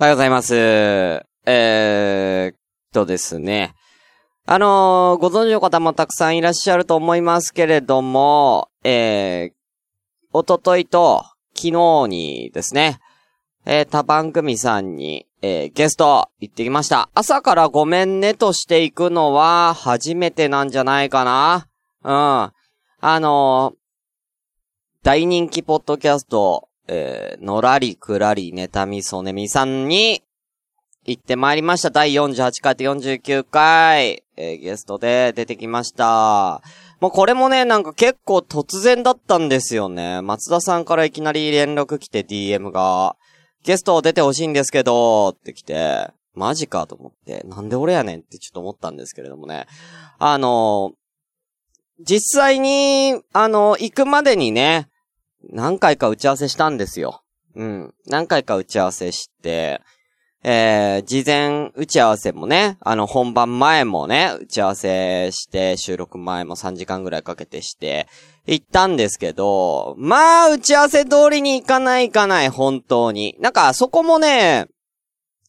おはようございます。えーっとですね。あのーご存知の方もたくさんいらっしゃると思いますけれども、えー、おとといと昨日にですね、えー、他番組さんに、えー、ゲスト行ってきました。朝からごめんねとしていくのは初めてなんじゃないかな。うん。あのー大人気ポッドキャスト、えー、のらりくらり、ねたみそねみさんに、行ってまいりました。第48回と49回、えー、ゲストで出てきました。もうこれもね、なんか結構突然だったんですよね。松田さんからいきなり連絡来て DM が、ゲスト出てほしいんですけど、って来て、マジかと思って、なんで俺やねんってちょっと思ったんですけれどもね。あの実際に、あの、行くまでにね、何回か打ち合わせしたんですよ。うん。何回か打ち合わせして、えー、事前打ち合わせもね、あの、本番前もね、打ち合わせして、収録前も3時間ぐらいかけてして、行ったんですけど、まあ、打ち合わせ通りに行かない行かない、本当に。なんか、そこもね、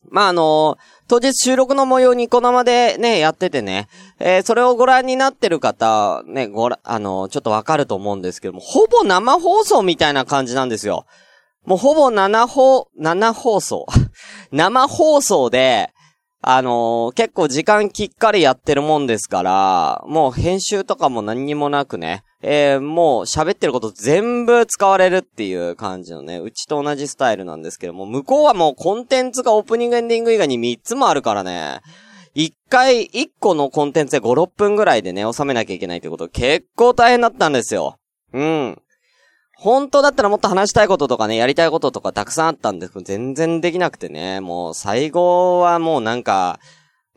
まあ、あの、当日収録の模様にこのまでね、やっててね、えーそれをご覧になってる方、ね、ごら、あの、ちょっとわかると思うんですけども、ほぼ生放送みたいな感じなんですよ。もうほぼ7放、7放送。生放送で、あの結構時間きっかりやってるもんですから、もう編集とかも何にもなくね、えーもう喋ってること全部使われるっていう感じのね、うちと同じスタイルなんですけども、向こうはもうコンテンツがオープニングエンディング以外に3つもあるからね、一回、一個のコンテンツで5、6分ぐらいでね、収めなきゃいけないってこと結構大変だったんですよ。うん。本当だったらもっと話したいこととかね、やりたいこととかたくさんあったんですけど、全然できなくてね、もう最後はもうなんか、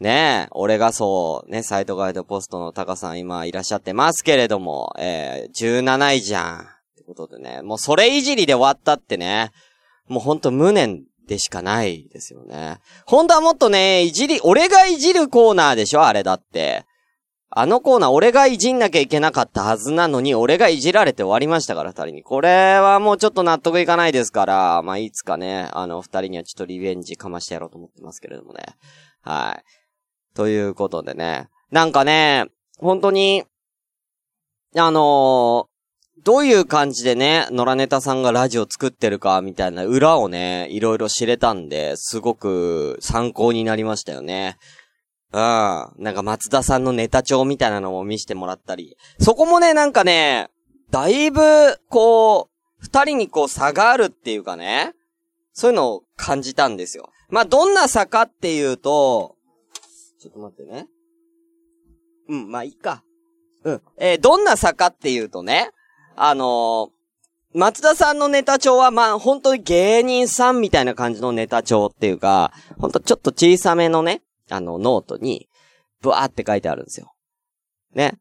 ねえ、俺がそう、ね、サイトガイドポストのタカさん今いらっしゃってますけれども、えー、17位じゃん。ってことでね、もうそれいじりで終わったってね、もうほんと無念でしかないですよね。本当はもっとね、いじり、俺がいじるコーナーでしょあれだって。あのコーナー俺がいじんなきゃいけなかったはずなのに、俺がいじられて終わりましたから、二人に。これはもうちょっと納得いかないですから、まあ、いつかね、あの、二人にはちょっとリベンジかましてやろうと思ってますけれどもね。はい。ということでね。なんかね、本当に、あのーどういう感じでね、野良ネタさんがラジオ作ってるか、みたいな裏をね、いろいろ知れたんで、すごく参考になりましたよね。うん。なんか松田さんのネタ帳みたいなのも見せてもらったり。そこもね、なんかね、だいぶ、こう、二人にこう差があるっていうかね、そういうのを感じたんですよ。まあ、どんな差かっていうと、ちょっと待ってね。うん、まあ、いいか。うん。えーどんな差かっていうとね、あのー松田さんのネタ帳は、まあ、本当に芸人さんみたいな感じのネタ帳っていうか、ほんとちょっと小さめのね、あの、ノートに、ブワーって書いてあるんですよ。ね。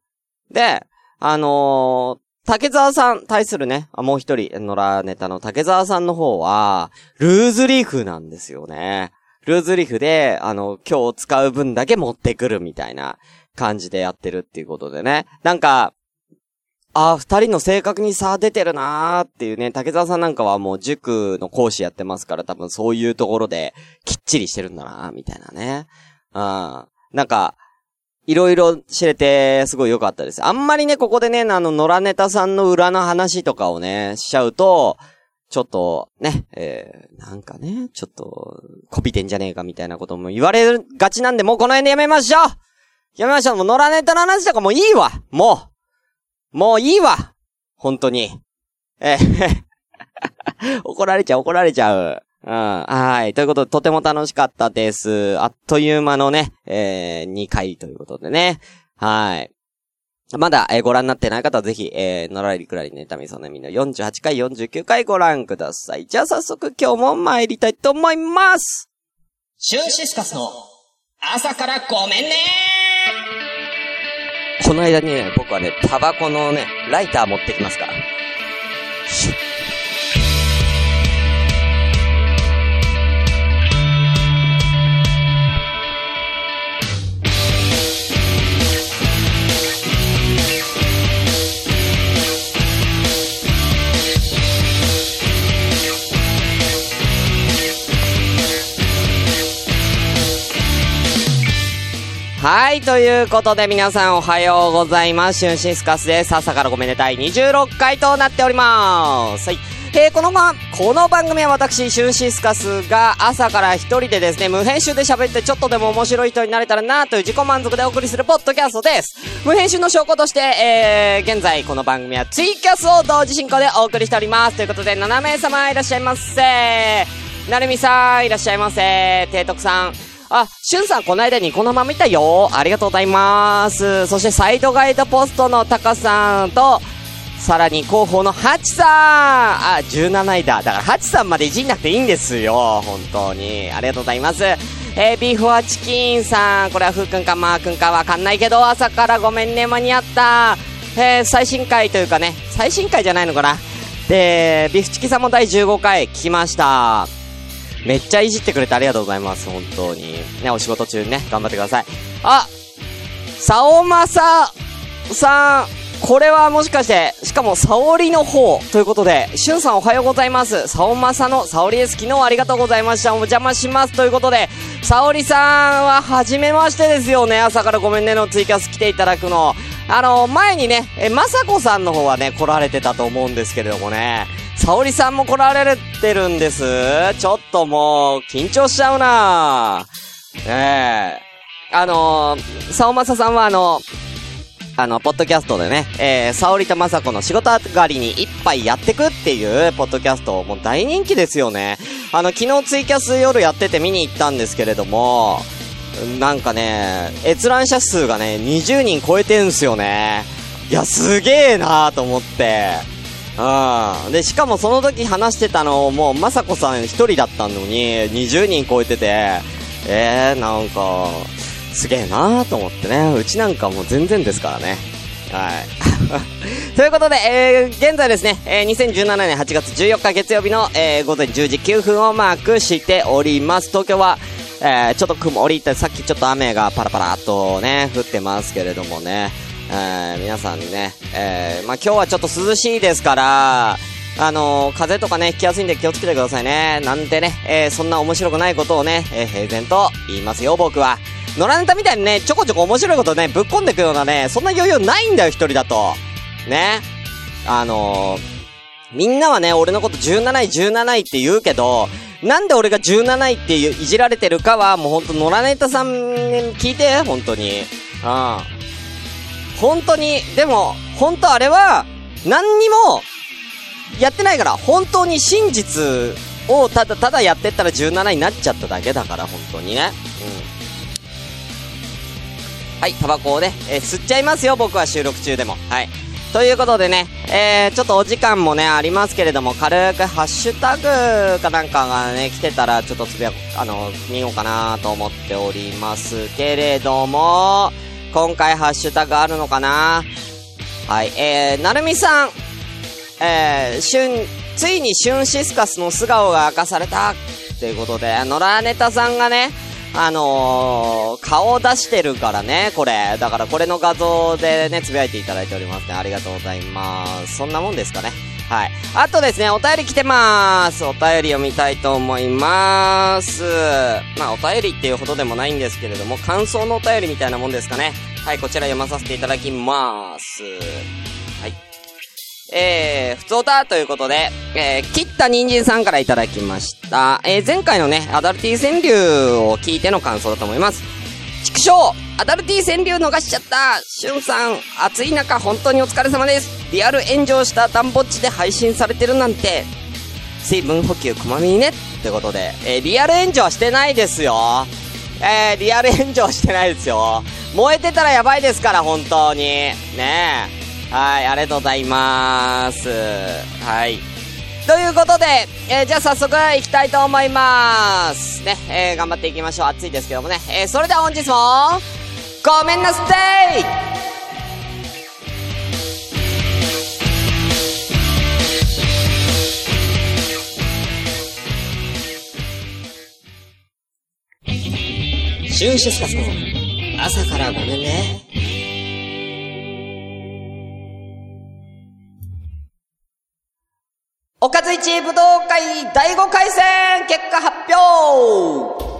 で、あのー竹沢さん、対するね、あもう一人、のらねたの竹沢さんの方は、ルーズリーフなんですよね。ルーズリーフで、あの、今日使う分だけ持ってくるみたいな感じでやってるっていうことでね。なんか、ああ、二人の性格に差出てるなーっていうね、竹沢さんなんかはもう塾の講師やってますから多分そういうところできっちりしてるんだなーみたいなね。うん。なんか、いろいろ知れて、すごい良かったです。あんまりね、ここでね、あの、野良ネタさんの裏の話とかをね、しちゃうと、ちょっと、ね、えー、なんかね、ちょっと、こびてんじゃねえかみたいなことも言われがちなんで、もうこの辺でやめましょうやめましょうもう野良ネタの話とかもういいわもうもういいわ本当に。えー 怒られちゃう、怒られちゃう。うん。はい。ということで、とても楽しかったです。あっという間のね、えー、2回ということでね。はい。まだ、えーご覧になってない方はぜひ、えー、のらりくらりネタミソネミの48回、49回ご覧ください。じゃあ早速今日も参りたいと思いますシュンシスカスの朝からごめんねこの間にね、僕はね、タバコのね、ライター持ってきますから。はい、ということで皆さんおはようございます。シュンシスカスです。朝からごめんね第26回となっております。はい。えー、このま、この番組は私、シュンシスカスが朝から一人でですね、無編集で喋ってちょっとでも面白い人になれたらなという自己満足でお送りするポッドキャストです。無編集の証拠として、えー、現在この番組はツイキャスを同時進行でお送りしております。ということで、7名様いらっしゃいませ。なるみさん、いらっしゃいませ。提督さん。あ、しゅんさん、この間ニコ生見たよ。ありがとうございます。そして、サイドガイドポストのタカさんと、さらに広報のハチさんあ、17位だ。だからハチさんまでいじんなくていいんですよ。本当に。ありがとうございます。えー、ビーフはチキンさん。これはふうくんかまーくんかわかんないけど、朝からごめんね、間に合った。えー、最新回というかね、最新回じゃないのかな。で、ビーフチキンさんも第15回聞きました。めっちゃいじってくれてありがとうございます。本当に。ね、お仕事中にね、頑張ってください。あさおまささん、これはもしかして、しかも、沙織の方、ということで、しゅんさんおはようございます。さおまさの沙織です。昨日ありがとうございました。お邪魔します。ということで、沙織さんは、はじめましてですよね。朝からごめんねのツイキャス来ていただくの。あの、前にね、え、まさこさんの方はね、来られてたと思うんですけれどもね、沙織さんも来られてるんです。ちょっともう、緊張しちゃうなええあのー、さおまささんはあの、あの、ポッドキャストでね、えー、沙織とまさこの仕事上がりに一杯やってくっていう、ポッドキャスト、もう大人気ですよね。あの、昨日ツイキャス夜やってて見に行ったんですけれども、なんかね、閲覧者数がね、20人超えてんすよね。いや、すげえなーと思って。うん。で、しかもその時話してたの、もう、まさこさん一人だったのに、20人超えてて、えー、なんか、すげえなーと思ってね。うちなんかもう全然ですからね。はい。ということで、えー、現在ですね、えー、2017年8月14日月曜日の、えー、午前10時9分をマークしております。東京は、えー、ちょっと曇りって、さっきちょっと雨がパラパラっとね、降ってますけれどもね。えー、皆さんね、えー、まあ、今日はちょっと涼しいですから、あのー、風邪とかね、引きやすいんで気をつけてくださいね。なんてね、えー、そんな面白くないことをね、えー、平然と言いますよ、僕は。野良ネタみたいにね、ちょこちょこ面白いことね、ぶっ込んでくようなね、そんな余裕ないんだよ、一人だと。ね。あのー、みんなはね、俺のこと17位、17位って言うけど、なんで俺が17位っていじられてるかは、もうほんと野良ネタさん聞いて、本当に。うん。本当に、でも、本当あれは、何にも、やってないから、本当に真実をただただやってったら17になっちゃっただけだから、本当にね。うん。はい、タバコをね、えー吸っちゃいますよ、僕は収録中でも。はい。ということでね、えー、ちょっとお時間もね、ありますけれども、軽くハッシュタグかなんかがね、来てたら、ちょっとつぶや、あの、見ようかなと思っておりますけれども、今回ハッシュタグあるのかな？はい、えー、なるみさん、えー、春、ついにシュンシスカスの素顔が明かされたということで、野良ネタさんがね、あのー、顔を出してるからね、これ。だからこれの画像でね、つぶやいていただいておりますね。ありがとうございます。そんなもんですかね。はい。あとですね、お便り来てます。お便り読みたいと思います。まあ、お便りっていうほどでもないんですけれども、感想のお便りみたいなもんですかね。はい、こちら読まさせていただきます。はい。えー、ふつおたということで、えー、切った人参さんからいただきました。えー、前回のね、アダルティ川柳を聞いての感想だと思います。畜生アダルティ川柳逃しちゃったしゅんさん、暑い中本当にお疲れ様です。リアル炎上したダンボッチで配信されてるなんて、水分補給こまめにねってことで、えー、リアル炎上してないですよ。えー、リアル炎上してないですよ。燃えてたらやばいですから、本当に。ねえ。はい、ありがとうございます。はい。ということで、えー、じゃあ早速行きたいと思います。ね、えー、頑張っていきましょう。暑いですけどもね。えー、それでは本日も、ごめんなさいシュンシスカスの朝からごめんね。かず一武道会第5回戦結果発表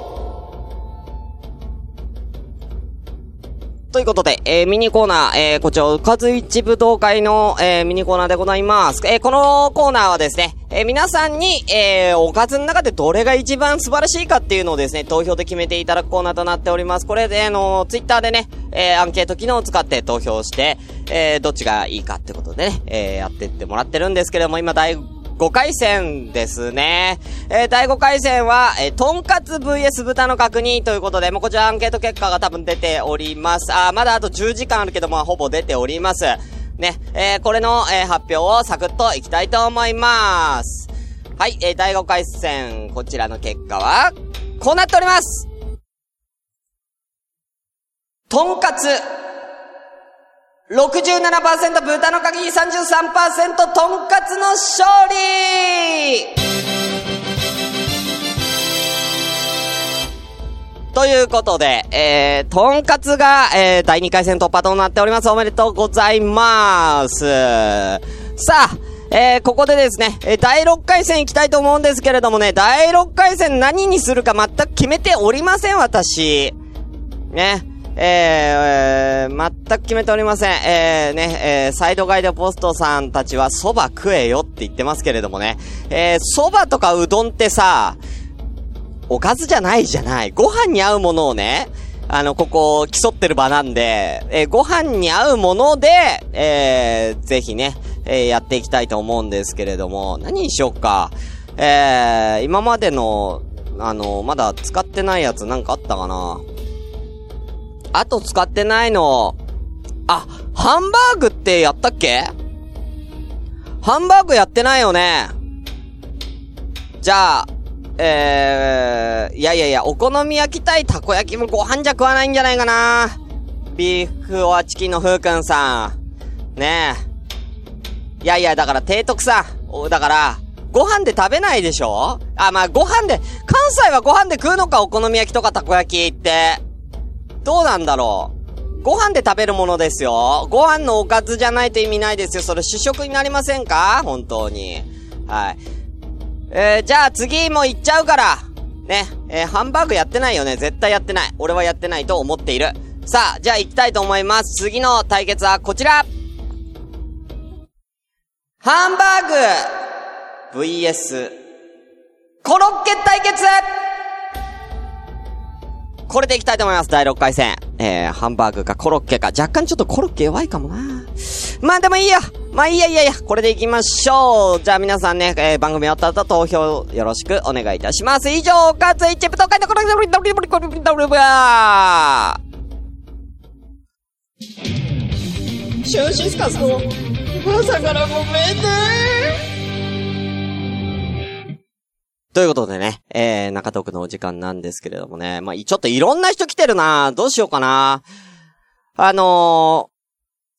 ということで、えー、ミニコーナー、えー、こちら、うかず一武道会の、えー、ミニコーナーでございます。えー、このコーナーはですね、えー、皆さんに、えー、おかずの中でどれが一番素晴らしいかっていうのをですね、投票で決めていただくコーナーとなっております。これで、あのー、ツイッターでね、えー、アンケート機能を使って投票して、えー、どっちがいいかってことでね、えー、やってってもらってるんですけれども、今、第5回戦ですね。えー、第5回戦は、えー、とんかつ VS 豚の角煮ということで、もうこちらアンケート結果が多分出ております。あまだあと10時間あるけど、まあ、ほぼ出ております。ね、えー、これの、えー、発表をサクッといきたいと思います。はい、えー、第5回戦、こちらの結果は、こうなっておりますとんかつ67%豚の鍵33%とんかつの勝利ということで、えー、とんかつが、えー、第2回戦突破となっております。おめでとうございます。さあ、えー、ここでですね、えー、第6回戦行きたいと思うんですけれどもね、第6回戦何にするか全く決めておりません、私。ね。えー、えー、全く決めておりません。えー、ね、えー、サイドガイドポストさんたちは蕎麦食えよって言ってますけれどもね。えー、蕎麦とかうどんってさ、おかずじゃないじゃない。ご飯に合うものをね、あの、ここ、競ってる場なんで、えー、ご飯に合うもので、えー、ぜひね、えー、やっていきたいと思うんですけれども、何にしよっか。えー、今までの、あの、まだ使ってないやつなんかあったかなあと使ってないの、あ、ハンバーグってやったっけ？ハンバーグやってないよね。じゃあ、えー、いやいやいや、お好み焼き対たこ焼きもご飯じゃ食わないんじゃないかな。ビーフオアチキンのふうくんさん。ねえ。いやいや、だから提督さん。だから、ご飯で食べないでしょ？あ、まあ、ご飯で、関西はご飯で食うのか、お好み焼きとかたこ焼きって。どうなんだろう？ご飯で食べるものですよ。ご飯のおかずじゃないと意味ないですよ。それ主食になりませんか？本当に。はい。えー、じゃあ次も行っちゃうから。ね。えー、ハンバーグやってないよね。絶対やってない。俺はやってないと思っている。さあ、じゃあ行きたいと思います。次の対決はこちらハンバーグ VS コロッケ対決これでいきたいと思います。第6回戦。えー、ハンバーグかコロッケか。若干ちょっとコロッケ弱いかもな。まあでもいいや。まあいいやいやいや。これでいきましょう。じゃあ皆さんね、えー、番組終わった後投票よろしくお願いいたします。以上、カツイチェプトカイトコロッケドリドリドリドリドリブーシューシスカスの朝からごめんねということでね、えー、中トークのお時間なんですけれどもね、まあ、ちょっといろんな人来てるな。どうしようかな。あの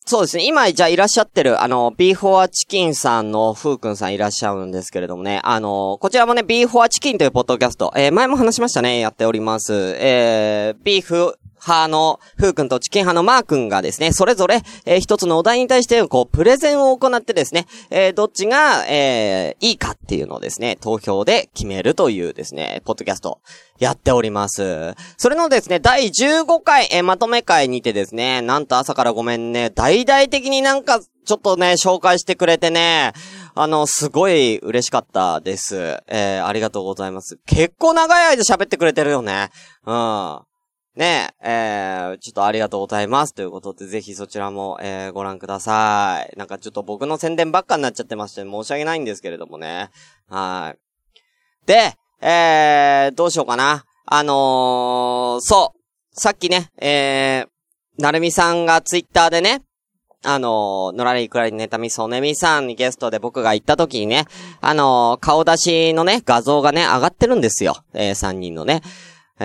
ー、そうですね。今、じゃあいらっしゃってる、あの、ビーフォアチキンさんのふうくんさんいらっしゃるんですけれどもね、あのー、こちらもね、ビーフォアチキンというポッドキャスト、えー、前も話しましたね、やっております。えー、ビーフ派のふうくんとチキン派のマーくんがですね、それぞれ、えー、一つのお題に対して、こう、プレゼンを行ってですね、えー、どっちが、えー、いいかっていうのをですね、投票で決めるというですね、ポッドキャスト、やっております。それのですね、第15回、えー、まとめ会にてですね、なんと朝からごめんね、大々的になんか、ちょっとね、紹介してくれてね、あの、すごい嬉しかったです。えー、ありがとうございます。結構長い間喋ってくれてるよね。うん。ねえ、えー、ちょっとありがとうございますということで、ぜひそちらも、えー、ご覧ください。なんかちょっと僕の宣伝ばっかになっちゃってまして、申し訳ないんですけれどもね。はい。で、えー、どうしようかな。あのー、そう。さっきね、えー、なるみさんがツイッターでね、あのー、のらりくらりネタミソネミさんにゲストで僕が行った時にね、あのー、顔出しのね、画像がね、上がってるんですよ。えー、3人のね。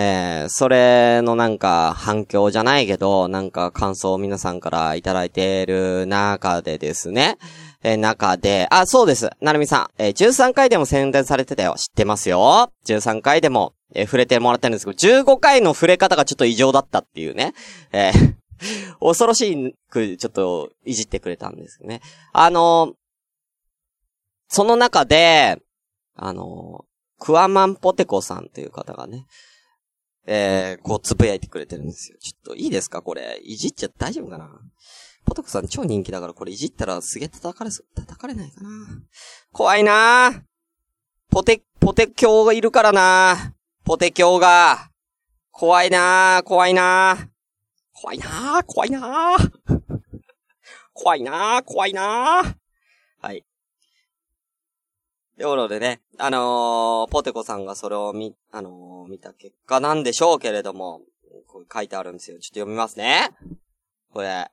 えー、それのなんか反響じゃないけど、なんか感想を皆さんからいただいている中でですね、えー、中で、あ、そうです。なるみさん、えー、13回でも宣伝されてたよ。知ってますよ。13回でも、えー、触れてもらってるんですけど、15回の触れ方がちょっと異常だったっていうね。えー 恐ろしく、ちょっと、いじってくれたんですね。あのその中で、あのクワマンポテコさんっていう方がね、えー、こうつぶやいてくれてるんですよ。ちょっといいですかこれ。いじっちゃ大丈夫かな？ポトコさん超人気だからこれいじったらすげえ叩かれそう、叩かれないかな？怖いな。ポテ、ポテ教がいるからな。ポテ教が。怖いな。怖いな。怖いな。怖いな。怖いな。怖いな。はい。ということでね、あのー、ポテコさんがそれを見、あのー、見た結果なんでしょうけれども、こう書いてあるんですよ。ちょっと読みますね。これ、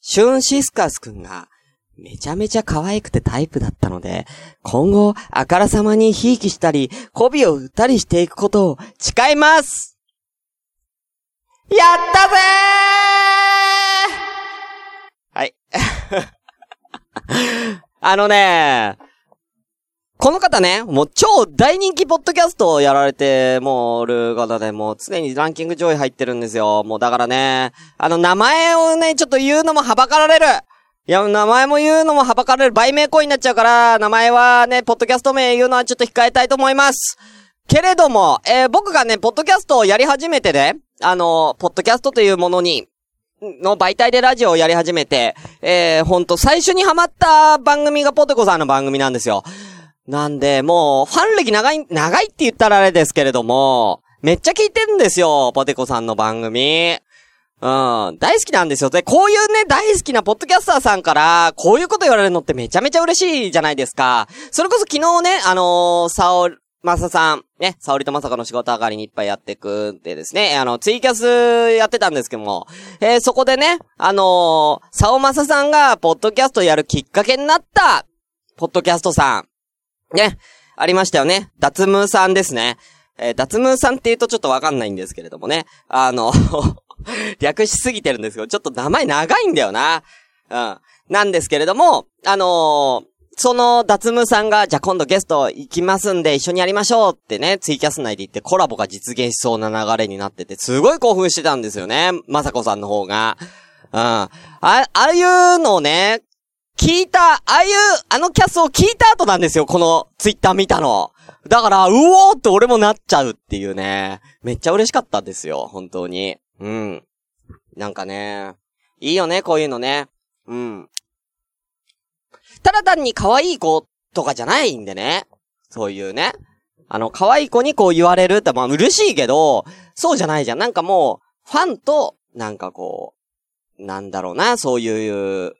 シュンシスカスくんが、めちゃめちゃ可愛くてタイプだったので、今後、あからさまにひいきしたり、媚びを売ったりしていくことを誓いますやったぜーはい。あのねこの方ね、もう超大人気ポッドキャストをやられて、もう、る方で、もう常にランキング上位入ってるんですよ。もうだからね、あの名前をね、ちょっと言うのもはばかられるいや、名前も言うのもはばかられる売名行為になっちゃうから、名前はね、ポッドキャスト名言うのはちょっと控えたいと思います。けれども、えー、僕がね、ポッドキャストをやり始めてね、あの、ポッドキャストというものに、の媒体でラジオをやり始めて、えー、ほんと最初にハマった番組がポテコさんの番組なんですよ。なんで、もう、ファン歴長い、長いって言ったらあれですけれども、めっちゃ聞いてるんですよ、ポテコさんの番組。うん、大好きなんですよ。で、こういうね、大好きなポッドキャスターさんから、こういうこと言われるのってめちゃめちゃ嬉しいじゃないですか。それこそ昨日ね、あのー、サオ、マサさん、ね、サオリとマサカの仕事上がりにいっぱいやってくってですね、あの、ツイキャスやってたんですけども、えー、そこでね、あのー、サオマサさんが、ポッドキャストやるきっかけになった、ポッドキャストさん、ね、ありましたよね。脱ムーさんですね。えー、脱ムーさんって言うとちょっとわかんないんですけれどもね。あの 略しすぎてるんですけど、ちょっと名前長いんだよな。うん。なんですけれども、あのー、その、脱ムさんが、じゃあ今度ゲスト行きますんで一緒にやりましょうってね、ツイキャス内で言ってコラボが実現しそうな流れになってて、すごい興奮してたんですよね。まさこさんの方が。うん。あ、ああいうのをね、聞いた、ああいう、あのキャスを聞いた後なんですよ、このツイッター見たの。だから、うおーって俺もなっちゃうっていうね。めっちゃ嬉しかったんですよ、本当に。うん。なんかね、いいよね、こういうのね。うん。ただ単に可愛い子とかじゃないんでね。そういうね。あの、可愛い子にこう言われるって、まあ嬉しいけど、そうじゃないじゃん。なんかもう、ファンと、なんかこう、なんだろうな、そういう、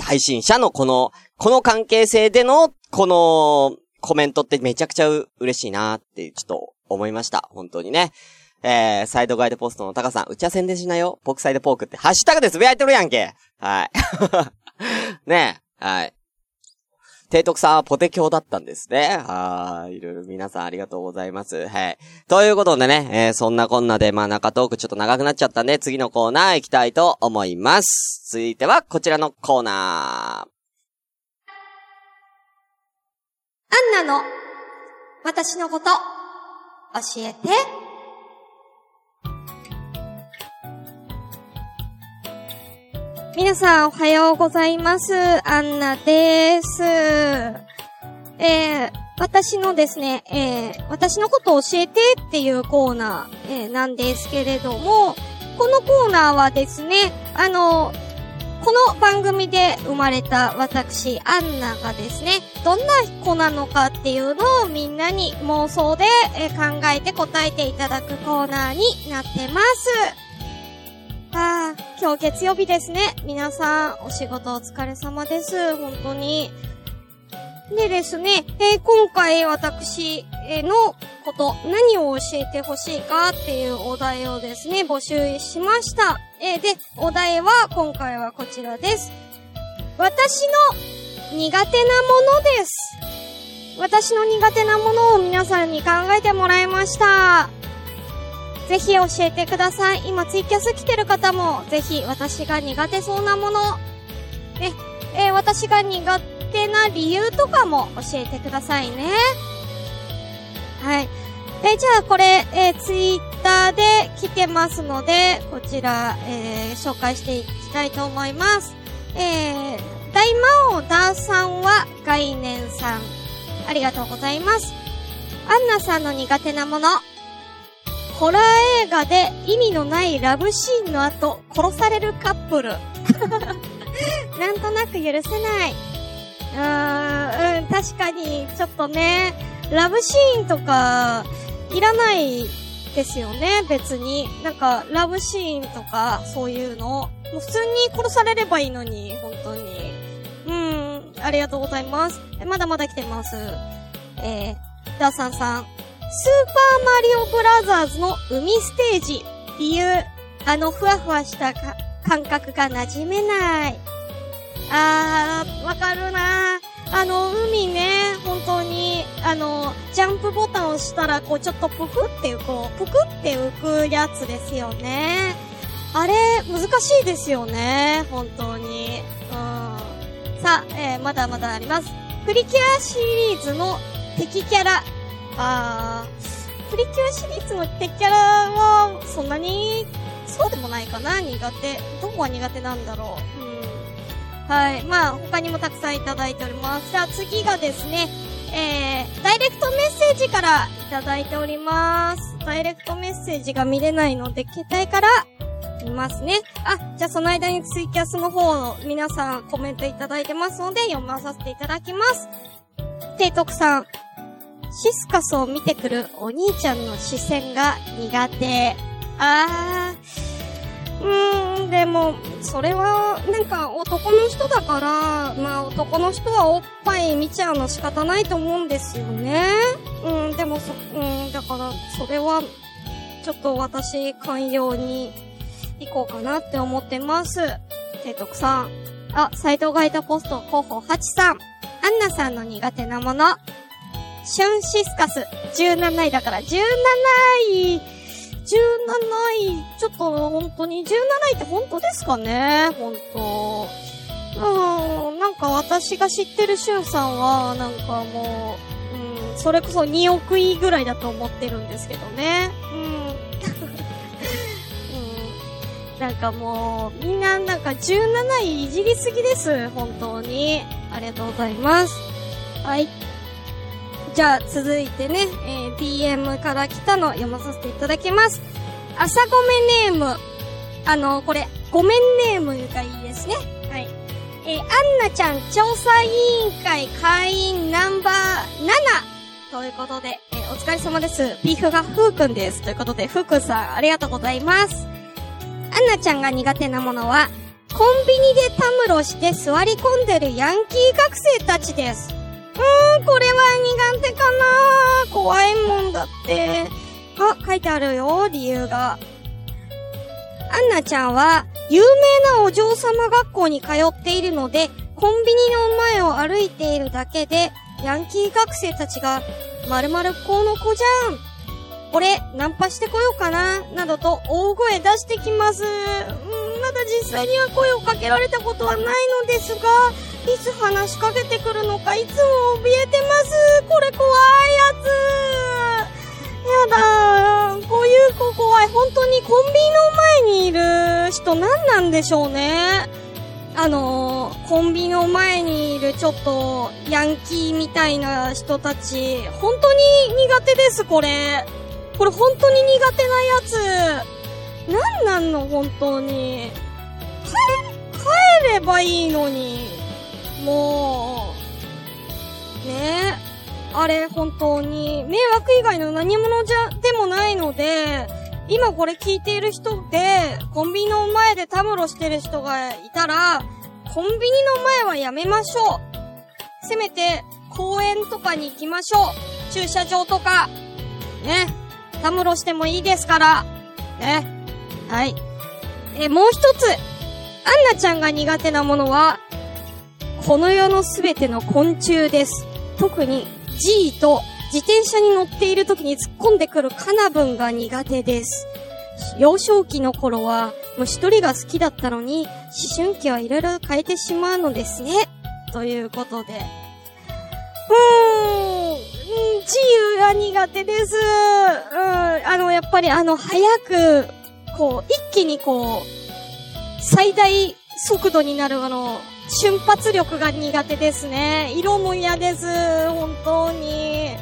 配信者のこの、この関係性での、この、コメントってめちゃくちゃ嬉しいなって、ちょっと思いました。本当にね。えー、サイドガイドポストのタカさん、うち合わせんでしなよ。ポークサイドポークって、ハッシュタグですぶやいてるやんけ。はい。ねえ。はい。提督さんはポテ教だったんですね。はい。いろいろ皆さんありがとうございます。はい。ということでね、えー、そんなこんなで、まあ中トークちょっと長くなっちゃったんで、次のコーナー行きたいと思います。続いてはこちらのコーナー。アンナの、私のこと、教えて。皆さんおはようございます。アンナです。えー、私のですね、えー、私のことを教えてっていうコーナー、えー、なんですけれども、このコーナーはですね、あの、この番組で生まれた私、アンナがですね、どんな子なのかっていうのをみんなに妄想で考えて答えていただくコーナーになってます。ああ、今日月曜日ですね。皆さん、お仕事お疲れ様です。本当に。でですね、えー、今回私のこと、何を教えてほしいかっていうお題をですね、募集しました。えー、で、お題は今回はこちらです。私の苦手なものです。私の苦手なものを皆さんに考えてもらいました。ぜひ教えてください。今ツイキャス来てる方も、ぜひ私が苦手そうなもの、ね、えー、私が苦手な理由とかも教えてくださいね。はい。え、じゃあこれ、えー、ツイッターで来てますので、こちら、えー、紹介していきたいと思います。えー、大魔王ダーさんは概念さん。ありがとうございます。アンナさんの苦手なもの。ホラー映画で意味のないラブシーンの後、殺されるカップル。なんとなく許せない。うーん、確かに、ちょっとね、ラブシーンとか、いらないですよね、別に。なんか、ラブシーンとか、そういうの。もう普通に殺されればいいのに、本当に。うん、ありがとうございます。まだまだ来てます。えー、ダーサンさん。スーパーマリオブラザーズの海ステージ。理由、あのふわふわした感覚が馴染めない。あー、わかるなあの、海ね、本当に、あの、ジャンプボタンを押したら、こう、ちょっとぷくって、こう、ぷくって浮くやつですよね。あれ、難しいですよね、本当に。うん。さあ、えー、まだまだあります。プリキュアシリーズの敵キャラ。あー、プリキュアシリーズの敵キャラは、そんなに、そうでもないかな苦手。どこが苦手なんだろう。うん。はい。まあ、他にもたくさんいただいております。さあ、次がですね、えー、ダイレクトメッセージからいただいております。ダイレクトメッセージが見れないので、携帯から見ますね。あ、じゃあその間にツイキャスの方の皆さんコメントいただいてますので、読まさせていただきます。提督さん、シスカスを見てくるお兄ちゃんの視線が苦手。あー、うーん、でも、それは、なんか男の人だから、まあ男の人はおっぱい見ちゃうの仕方ないと思うんですよね。うん、でもそ、うん、だから、それは、ちょっと私、寛容に行こうかなって思ってます。提督さん。あ、斎藤がいたポスト候補8さん。アンナさんの苦手なもの。シュンシスカス、17位だから、17位、17位、ちょっと本当に、17位って本当ですかね？本当。うん、なんか私が知ってるシュンさんは、なんかもう、うん、それこそ2億位ぐらいだと思ってるんですけどね。うん。うん、なんかもう、みんななんか17位いじりすぎです。本当に。ありがとうございます。はい。じゃあ、続いてね、えー、DM から来たの読まさせていただきます。朝ごめネーム。あの、これ、ごめんネームがいいですね。はい。えー、アンナちゃん調査委員会会員ナンバー7ということで、えー、お疲れ様です。ビーフがふうくんです。ということで、ふうくんさん、ありがとうございます。アンナちゃんが苦手なものは、コンビニでたむろして座り込んでるヤンキー学生たちです。うーん、これは苦手かな怖いもんだって。あ、書いてあるよ、理由が。アンナちゃんは、有名なお嬢様学校に通っているので、コンビニの前を歩いているだけで、ヤンキー学生たちが、まるまるこの子じゃん。俺、ナンパしてこようかな、などと大声出してきます。まだ実際には声をかけられたことはないのですが、いつ話しかけてくるのかいつも怯えてます。これ怖いやつ。やだこういう子怖い。本当にコンビニの前にいる人何なんでしょうね。あのー、コンビニの前にいるちょっとヤンキーみたいな人たち、本当に苦手です、これ。これ本当に苦手なやつ。何なんの、本当に。帰、帰ればいいのに。もう、ねあれ本当に、迷惑以外の何者じゃ、でもないので、今これ聞いている人で、コンビニの前でたむろしてる人がいたら、コンビニの前はやめましょう。せめて、公園とかに行きましょう。駐車場とか。ね。たむろしてもいいですから。ね。はい。え、もう一つ。アンナちゃんが苦手なものは、この世のすべての昆虫です。特に G と自転車に乗っている時に突っ込んでくるカナブンが苦手です。幼少期の頃は虫取りが好きだったのに、思春期はいろいろ変えてしまうのですね。ということで。うーん、自由が苦手です。うん、あの、やっぱりあの、早く、こう、一気にこう、最大速度になるあの、瞬発力が苦手ですね。色も嫌です。本当に。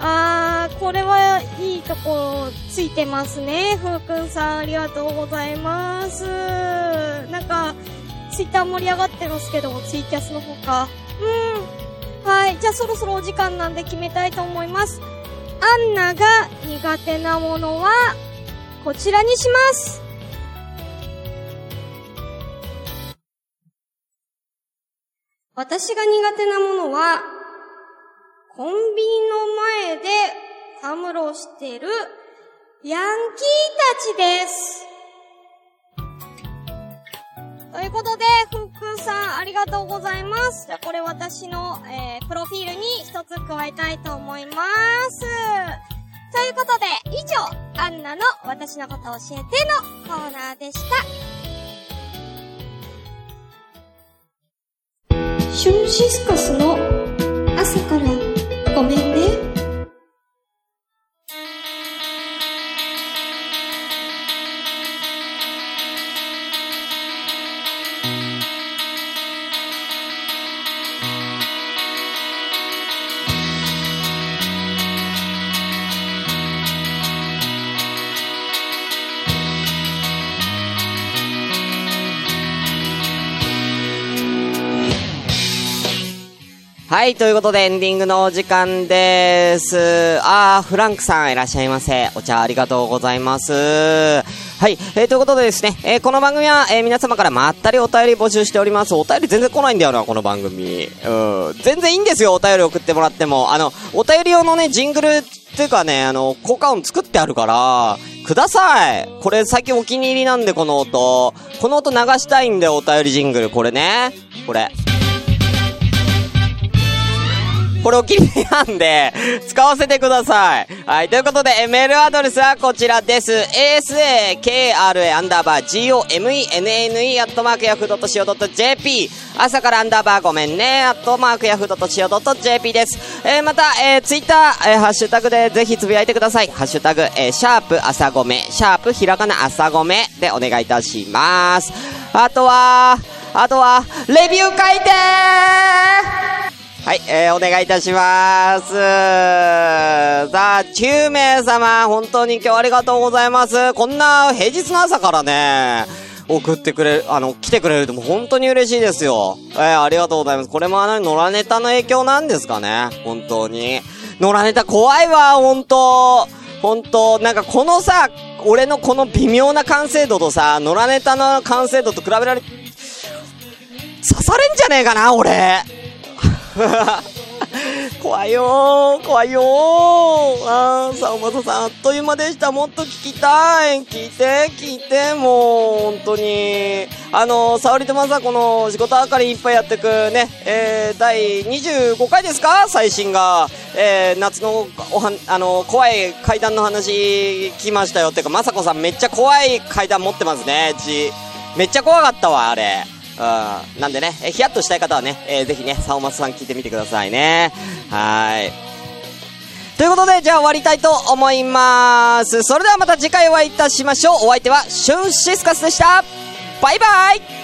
あー、これはいいとこついてますね。ふうくんさん、ありがとうございます。なんか、ツイッター盛り上がってますけども、ツイキャスの方か。うん。はい。じゃあそろそろお時間なんで決めたいと思います。アンナが苦手なものは、こちらにします。私が苦手なものは、コンビニの前でたむろしてるヤンキーたちです。ということで、ふっくんさんありがとうございます。じゃあこれ私の、えー、プロフィールに一つ加えたいと思います。ということで、以上、アンナの私のこと教えてのコーナーでした。シュンシスカスの朝からごめんね。はい、ということでエンディングのお時間です。あー、フランクさんいらっしゃいませ。お茶ありがとうございます。はい、えー、ということでですね、えー、この番組は、えー、皆様からまったりお便り募集しております。お便り全然来ないんだよな、この番組。うん、全然いいんですよ、お便り送ってもらっても。あの、お便り用のね、ジングルっていうかね、あの、効果音作ってあるから、くださいこれ最近お気に入りなんで、この音。この音流したいんで、お便りジングル。これね。これ。これお気に入りなんで、使わせてください。はい。ということで、えメールアドレスはこちらです。asakra アンダーバー gomenne アットマークヤフー .co.jp 朝からアンダーバーごめんねアットマークヤフー .co.jp です。えー、また、えー、ツイッター、えー、ハッシュタグでぜひつぶやいてください。ハッシュタグ、えー、シャープ朝ごめ、シャープひらがな朝ごめでお願いいたします。あとは、あとは、レビュー書いてはい、えー、お願いいたします。さあ、9名様、本当に今日ありがとうございます。こんな平日の朝からね、送ってくれる、あの、来てくれるとも本当に嬉しいですよ。えー、ありがとうございます。これもあの、野良ネタの影響なんですかね本当に。野良ネタ怖いわ、本当本当なんかこのさ、俺のこの微妙な完成度とさ、野良ネタの完成度と比べられ、刺されんじゃねえかな、俺。怖いよ、怖いよー。あー、さおまささん、あっという間でした。もっと聞きたい。聞いて、聞いて、もう、本当に。あの、沙織とまさこの仕事あかりいっぱいやってくね、えー、第25回ですか？最新が。えー、夏のおは、あの、怖い階段の話聞きましたよ。てか、まさこさんめっちゃ怖い階段持ってますね。ち、めっちゃ怖かったわ、あれ。うん。なんでね、えー、ヒヤッとしたい方はね、えー、ぜひね、さおまささん聞いてみてくださいね。はい。ということで、じゃあ終わりたいと思います。それではまた次回お会いいたしましょう。お相手は、シュンシスカスでした。バイバイ